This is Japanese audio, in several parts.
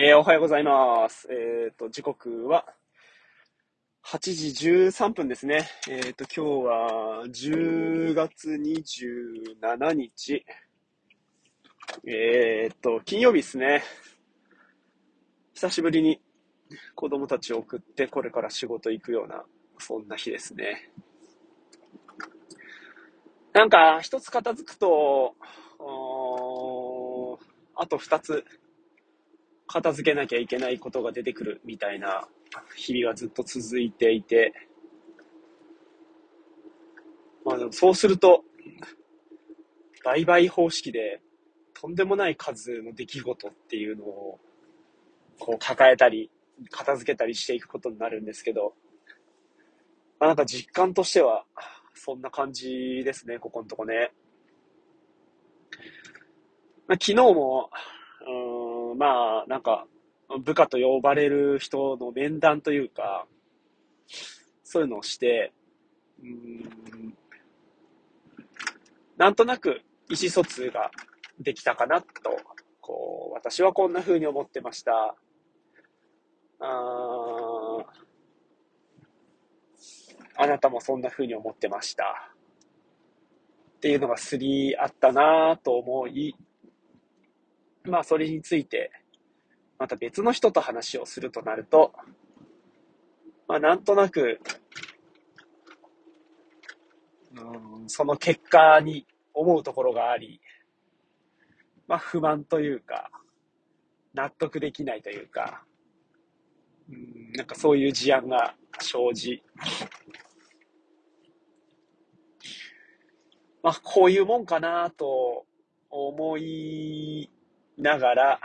えー、おはようございます。えっ、ー、と、時刻は8時13分ですね。えっ、ー、と、今日は10月27日。えっ、と、金曜日ですね。久しぶりに子供たちを送ってこれから仕事行くような、そんな日ですね。なんか、一つ片付くと、あと二つ片付けなきゃいけないことが出てくるみたいな日々がずっと続いていて、まあでもそうすると、売買方式でとんでもない数の出来事っていうのをこう抱えたり、片付けたりしていくことになるんですけど、まあなんか実感としてはそんな感じですね、ここのとこね。まあ、昨日も、うん、まあ、なんか、部下と呼ばれる人の面談というか、そういうのをして、うん、なんとなく意思疎通ができたかなと、こう、私はこんな風に思ってました。ああなたもそんな風に思ってました。っていうのがすりあったなと思い、まあそれについて、また別の人と話をするとなると、まあなんとなく、うん、その結果に思うところがあり、まあ不満というか、納得できないというか、うん、なんかそういう事案が生じ、まあこういうもんかなと思いながら、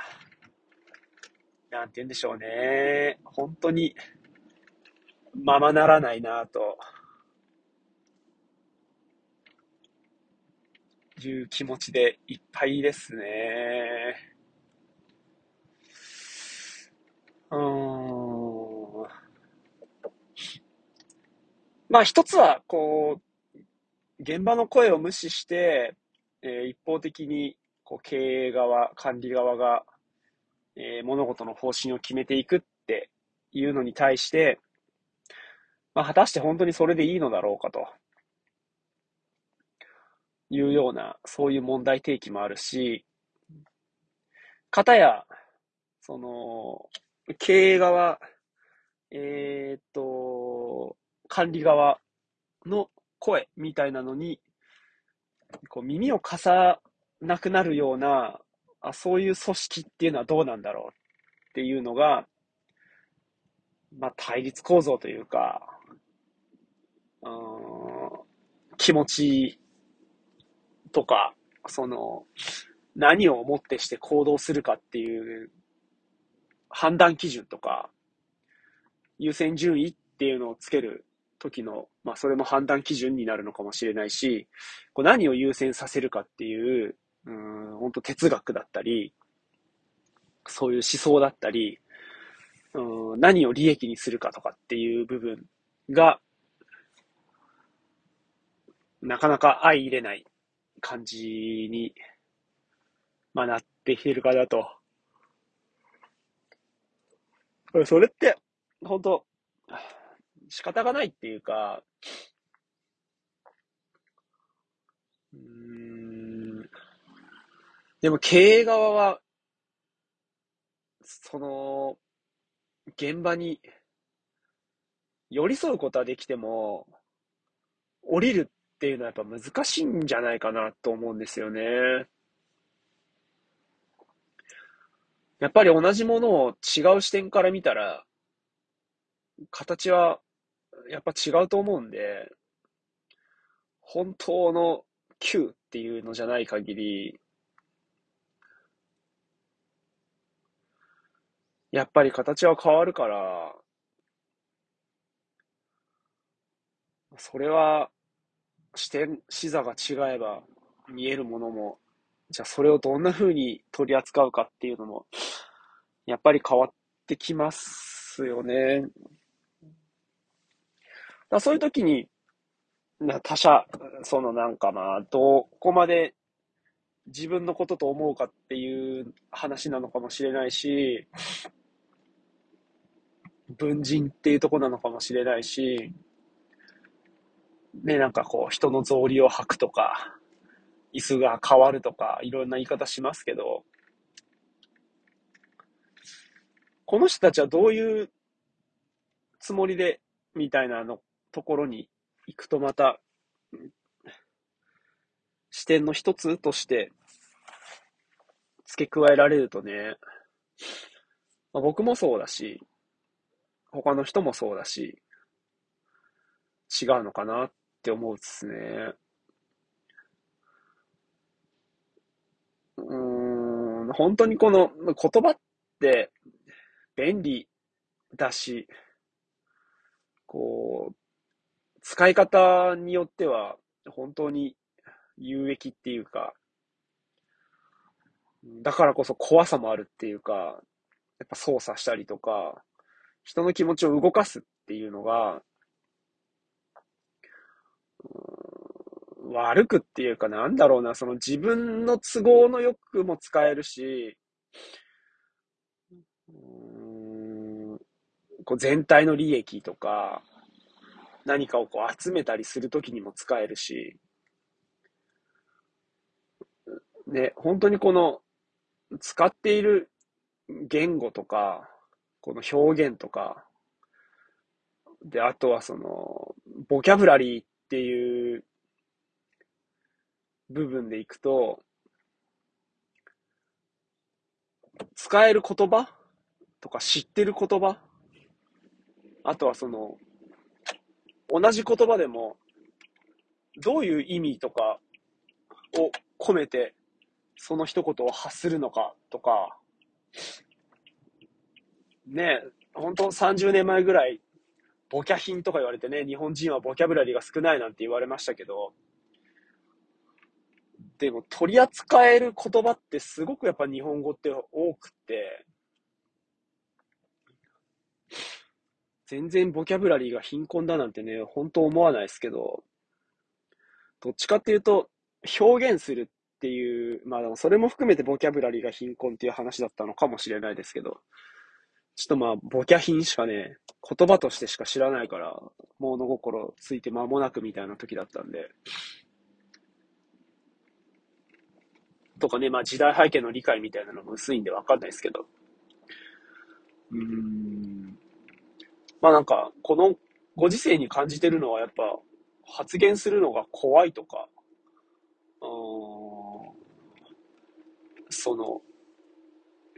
なんて言うんでしょうね。本当に、ままならないなと、いう気持ちでいっぱいですね。うーん。まあ一つは、こう、現場の声を無視して、えー、一方的にこう経営側、管理側が、えー、物事の方針を決めていくっていうのに対して、まあ、果たして本当にそれでいいのだろうかと。いうような、そういう問題提起もあるし、かたや、その、経営側、えー、っと、管理側の声みたいなのに、こう耳をかさなくなるような、あそういう組織っていうのはどうなんだろうっていうのが、まあ、対立構造というか、うん、気持ちとか、その、何をもってして行動するかっていう判断基準とか、優先順位っていうのをつける時の、まあそれも判断基準になるのかもしれないし、こう何を優先させるかっていう、うん、本当哲学だったり、そういう思想だったり、うん、何を利益にするかとかっていう部分が、なかなか相入れない感じに、まあ、なってきてるかなと。それって、本当仕方がないっていうか、うんでも経営側は、その、現場に寄り添うことはできても、降りるっていうのはやっぱ難しいんじゃないかなと思うんですよね。やっぱり同じものを違う視点から見たら、形はやっぱ違うと思うんで、本当の Q っていうのじゃない限り、やっぱり形は変わるから、それは、視点、視座が違えば見えるものも、じゃあそれをどんな風に取り扱うかっていうのも、やっぱり変わってきますよね。だそういう時に、な他者、そのなんかまあ、どこまで自分のことと思うかっていう話なのかもしれないし、文人っていうとこなのかもしれないし、ね、なんかこう、人の草履を履くとか、椅子が変わるとか、いろんな言い方しますけど、この人たちはどういうつもりで、みたいなのところに行くとまた、視点の一つとして付け加えられるとね、まあ、僕もそうだし、他の人もそうだし、違うのかなって思うっすね。うん、本当にこの言葉って便利だし、こう、使い方によっては本当に有益っていうか、だからこそ怖さもあるっていうか、やっぱ操作したりとか、人の気持ちを動かすっていうのが、悪くっていうかなんだろうな、その自分の都合のよくも使えるし、こう全体の利益とか、何かをこう集めたりするときにも使えるし、ね、本当にこの使っている言語とか、この表現とか、で、あとはその、ボキャブラリーっていう部分でいくと、使える言葉とか知ってる言葉あとはその、同じ言葉でも、どういう意味とかを込めてその一言を発するのかとか、ね、本当30年前ぐらい、ボキャ品とか言われてね、日本人はボキャブラリーが少ないなんて言われましたけど、でも取り扱える言葉ってすごくやっぱ日本語って多くて、全然ボキャブラリーが貧困だなんてね、本当思わないですけど、どっちかっていうと、表現するっていう、まあでもそれも含めてボキャブラリーが貧困っていう話だったのかもしれないですけど、ちょっとまあ、ボキャ品しかね、言葉としてしか知らないから、物心ついて間もなくみたいな時だったんで、とかね、まあ時代背景の理解みたいなのも薄いんでわかんないですけど、うん、まあなんか、このご時世に感じてるのはやっぱ、発言するのが怖いとか、うんその、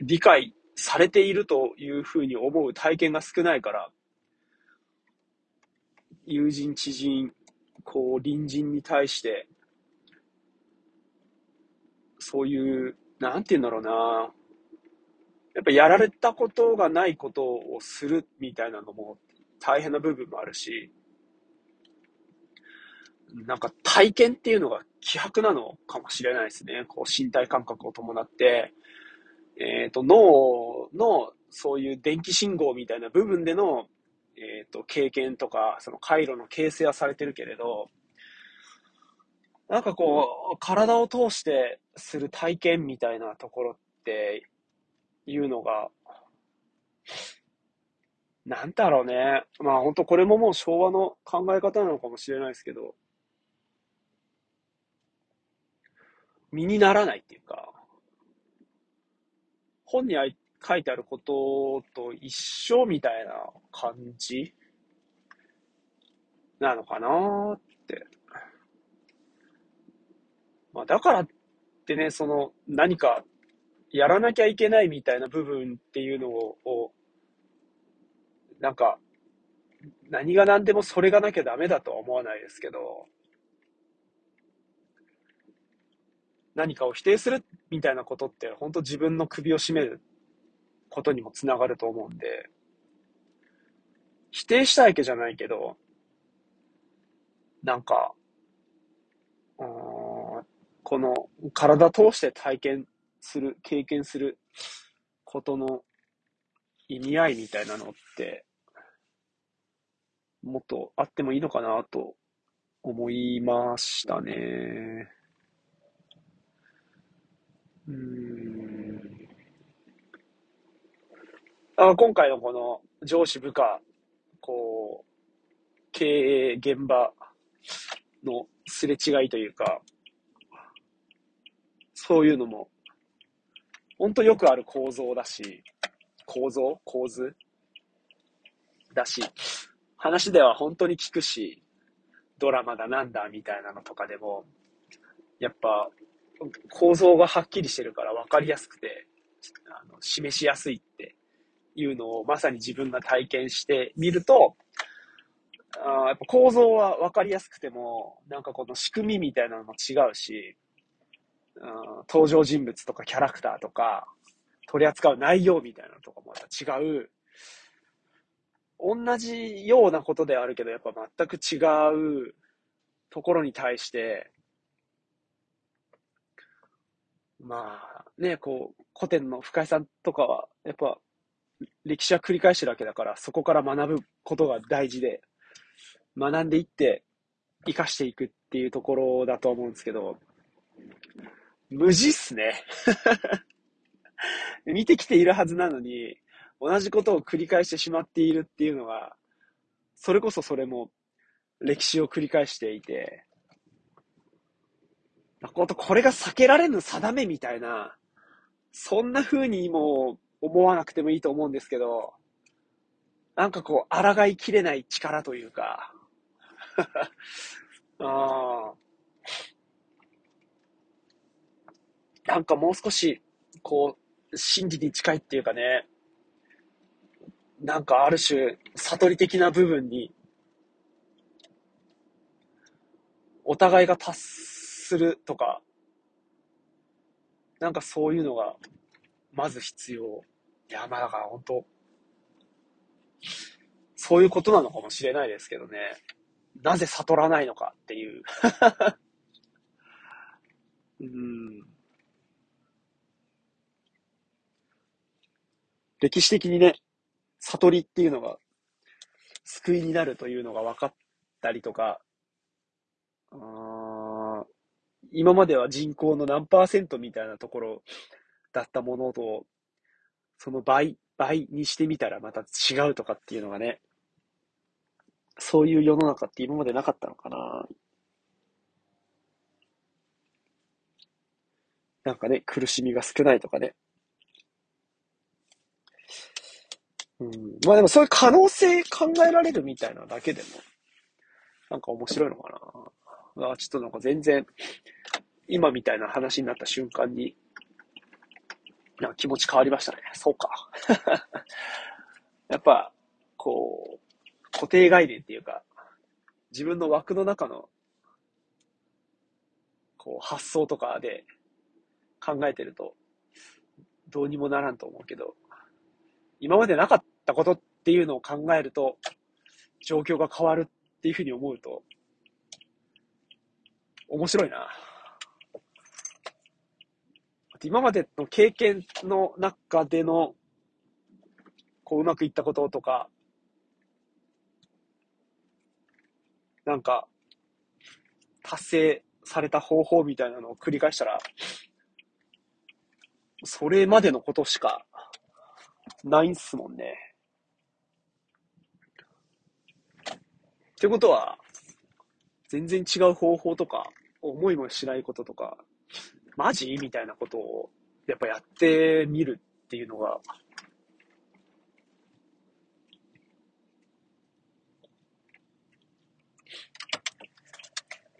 理解されているというふうに思う体験が少ないから、友人、知人、こう、隣人に対して、そういう、なんて言うんだろうな。やっぱやられたことがないことをするみたいなのも大変な部分もあるし、なんか体験っていうのが希薄なのかもしれないですね。こう身体感覚を伴って、えっ、ー、と、脳のそういう電気信号みたいな部分での、えっ、ー、と、経験とか、その回路の形成はされてるけれど、なんかこう、体を通してする体験みたいなところっていうのが、なんだろうね。まあ本当これももう昭和の考え方なのかもしれないですけど、身にならないっていうか、本に書いてあることと一緒みたいな感じ？なのかな？って。まあだからってね、その何かやらなきゃいけないみたいな部分っていうのを、なんか、何が何でもそれがなきゃダメだとは思わないですけど、何かを否定するみたいなことって、本当自分の首を絞めることにもつながると思うんで、否定したいわけじゃないけど、なんかうん、この体通して体験する、経験することの意味合いみたいなのって、もっとあってもいいのかなと思いましたね。うん。あ今回のこの上司部下、こう、経営現場のすれ違いというか、そういうのも、ほんとよくある構造だし、構造？構図？だし、話では本当に聞くし、ドラマだなんだみたいなのとかでも、やっぱ構造がはっきりしてるから分かりやすくて、あの示しやすいっていうのをまさに自分が体験してみると、あやっぱ構造は分かりやすくても、なんかこの仕組みみたいなのも違うし、登場人物とかキャラクターとか、取り扱う内容みたいなのとかもまた違う、同じようなことであるけど、やっぱ全く違うところに対して、まあ、ね、こう、古典の深井さんとかは、やっぱ、歴史は繰り返してるわけだから、そこから学ぶことが大事で、学んでいって、生かしていくっていうところだと思うんですけど、無事っすね。見てきているはずなのに、同じことを繰り返してしまっているっていうのが、それこそそれも歴史を繰り返していて、これが避けられぬ定めみたいな、そんな風にも思わなくてもいいと思うんですけど、なんかこう、抗いきれない力というか、あなんかもう少し、こう、真理に近いっていうかね、なんかある種、悟り的な部分に、お互いが達するとか、なんかそういうのが、まず必要。いや、まあだから本当、そういうことなのかもしれないですけどね。なぜ悟らないのかっていう。うん。歴史的にね、悟りっていうのが救いになるというのが分かったりとか、あ今までは人口の何パーセントみたいなところだったものと、その倍、倍にしてみたらまた違うとかっていうのがね、そういう世の中って今までなかったのかな。なんかね、苦しみが少ないとかね。うん。まあでもそういう可能性考えられるみたいなだけでも、なんか面白いのかな。あちょっとなんか全然、今みたいな話になった瞬間に、なんか気持ち変わりましたね。そうか。やっぱ、こう、固定概念っていうか、自分の枠の中の、こう、発想とかで考えてると、どうにもならんと思うけど、今までなかったことっていうのを考えると、状況が変わるっていうふうに思うと、面白いな。今までの経験の中での、こう、うまくいったこととか、なんか、達成された方法みたいなのを繰り返したら、それまでのことしかないんすもんね。ってことは、全然違う方法とか、思いもしないこととか、マジ？みたいなことを、やっぱやってみるっていうのが、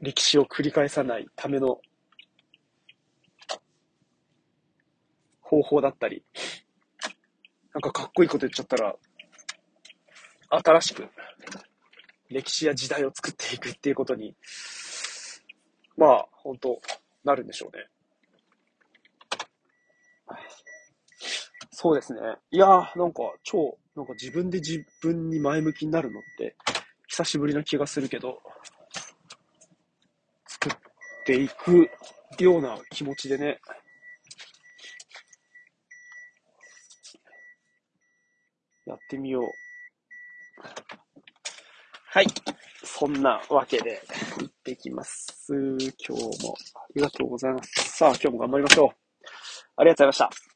歴史を繰り返さないための方法だったり、なんかかっこいいこと言っちゃったら、新しく歴史や時代を作っていくっていうことに、まあ、本当なるんでしょうね。そうですね。いやー、なんか超、なんか自分で自分に前向きになるのって、久しぶりな気がするけど、作っていくような気持ちでね、やってみよう。はい。そんなわけで、行ってきます。今日もありがとうございます。さあ、今日も頑張りましょう。ありがとうございました。